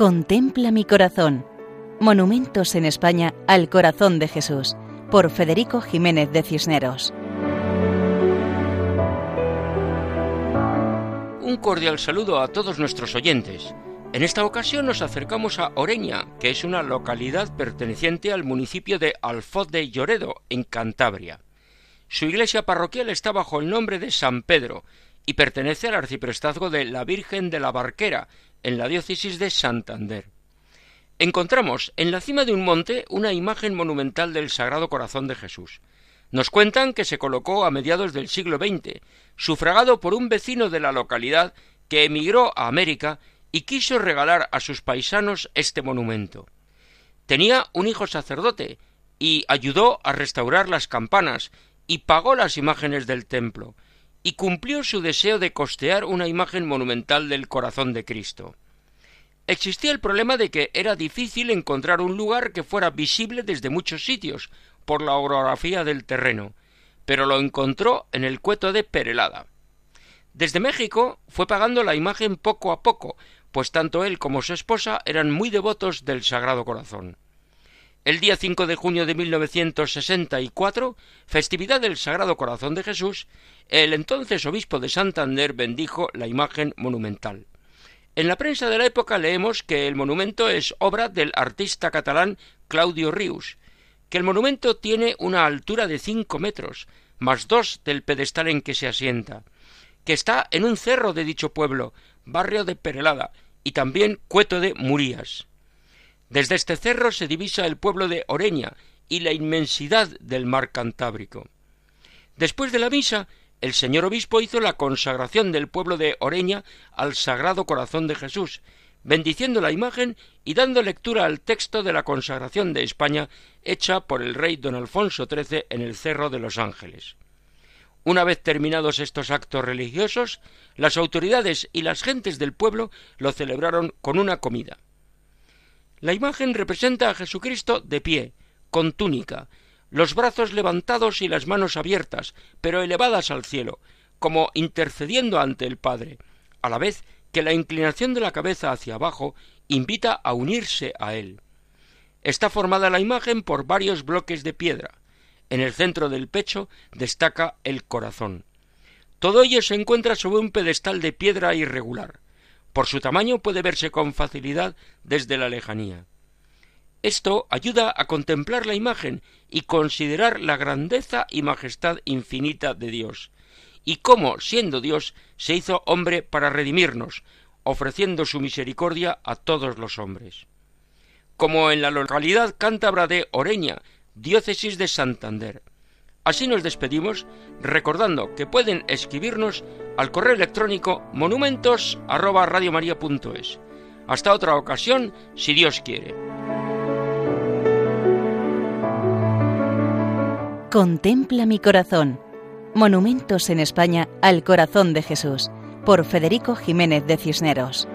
Contempla mi corazón. Monumentos en España al corazón de Jesús, por Federico Jiménez de Cisneros. Un cordial saludo a todos nuestros oyentes. En esta ocasión nos acercamos a Oreña, que es una localidad perteneciente al municipio de Alfoz de Lloredo, en Cantabria. Su iglesia parroquial está bajo el nombre de San Pedro y pertenece al arciprestazgo de la Virgen de la Barquera, en la diócesis de Santander. Encontramos en la cima de un monte una imagen monumental del Sagrado Corazón de Jesús. Nos cuentan que se colocó a mediados del siglo XX, sufragado por un vecino de la localidad que emigró a América y quiso regalar a sus paisanos este monumento. Tenía un hijo sacerdote y ayudó a restaurar las campanas y pagó las imágenes del templo, y cumplió su deseo de costear una imagen monumental del corazón de Cristo. Existía el problema de que era difícil encontrar un lugar que fuera visible desde muchos sitios por la orografía del terreno, pero lo encontró en el cueto de Perelada. Desde México fue pagando la imagen poco a poco, pues tanto él como su esposa eran muy devotos del Sagrado Corazón. El día 5 de junio de 1964, festividad del Sagrado Corazón de Jesús, el entonces obispo de Santander bendijo la imagen monumental. En la prensa de la época leemos que el monumento es obra del artista catalán Claudio Rius, que el monumento tiene una altura de cinco metros, más dos del pedestal en que se asienta, que está en un cerro de dicho pueblo, barrio de Perelada, y también cueto de Murías. Desde este cerro se divisa el pueblo de Oreña y la inmensidad del mar Cantábrico. Después de la misa, el señor obispo hizo la consagración del pueblo de Oreña al Sagrado Corazón de Jesús, bendiciendo la imagen y dando lectura al texto de la consagración de España hecha por el rey don Alfonso XIII en el Cerro de los Ángeles. Una vez terminados estos actos religiosos, las autoridades y las gentes del pueblo lo celebraron con una comida. La imagen representa a Jesucristo de pie, con túnica, los brazos levantados y las manos abiertas, pero elevadas al cielo, como intercediendo ante el Padre, a la vez que la inclinación de la cabeza hacia abajo invita a unirse a Él. Está formada la imagen por varios bloques de piedra. En el centro del pecho destaca el corazón. Todo ello se encuentra sobre un pedestal de piedra irregular. Por su tamaño puede verse con facilidad desde la lejanía. Esto ayuda a contemplar la imagen y considerar la grandeza y majestad infinita de Dios, y cómo, siendo Dios, se hizo hombre para redimirnos, ofreciendo su misericordia a todos los hombres. Como en la localidad cántabra de Oreña, diócesis de Santander, Así nos despedimos recordando que pueden escribirnos al correo electrónico monumentos@radiomaria.es. Hasta otra ocasión, si Dios quiere. Contempla mi corazón. Monumentos en España al corazón de Jesús por Federico Jiménez de Cisneros.